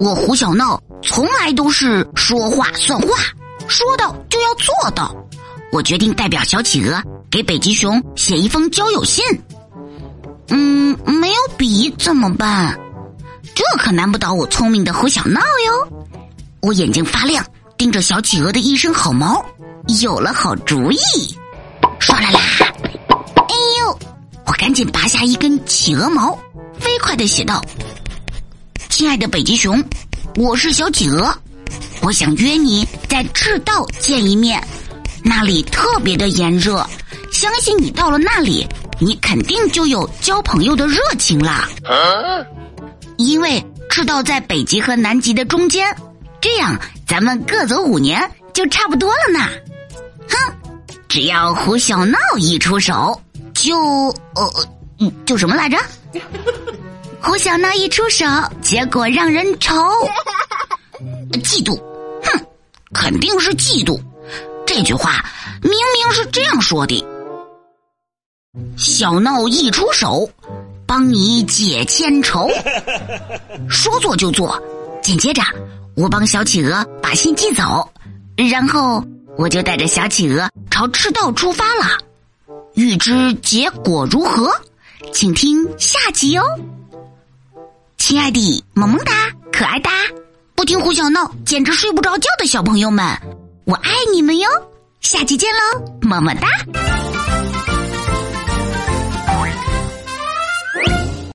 我胡小闹从来都是说话算话，说到就要做到。我决定代表小企鹅给北极熊写一封交友信。嗯，没有笔怎么办？这可难不倒我聪明的胡小闹哟。我眼睛发亮，盯着小企鹅的一身好毛，有了好主意。唰啦啦！哎呦！我赶紧拔下一根企鹅毛，飞快的写道：“亲爱的北极熊，我是小企鹅，我想约你在赤道见一面，那里特别的炎热，相信你到了那里，你肯定就有交朋友的热情啦。因为赤道在北极和南极的中间，这样咱们各走五年就差不多了呢。哼！”只要胡小闹一出手，就呃，就什么来着？胡小闹一出手，结果让人愁，嫉妒，哼，肯定是嫉妒。这句话明明是这样说的：小闹一出手，帮你解千愁。说做就做，紧接着我帮小企鹅把信寄走，然后。我就带着小企鹅朝赤道出发了，欲知结果如何，请听下集哦。亲爱的萌萌哒、可爱哒，不听胡小闹简直睡不着觉的小朋友们，我爱你们哟！下期见喽，么么哒。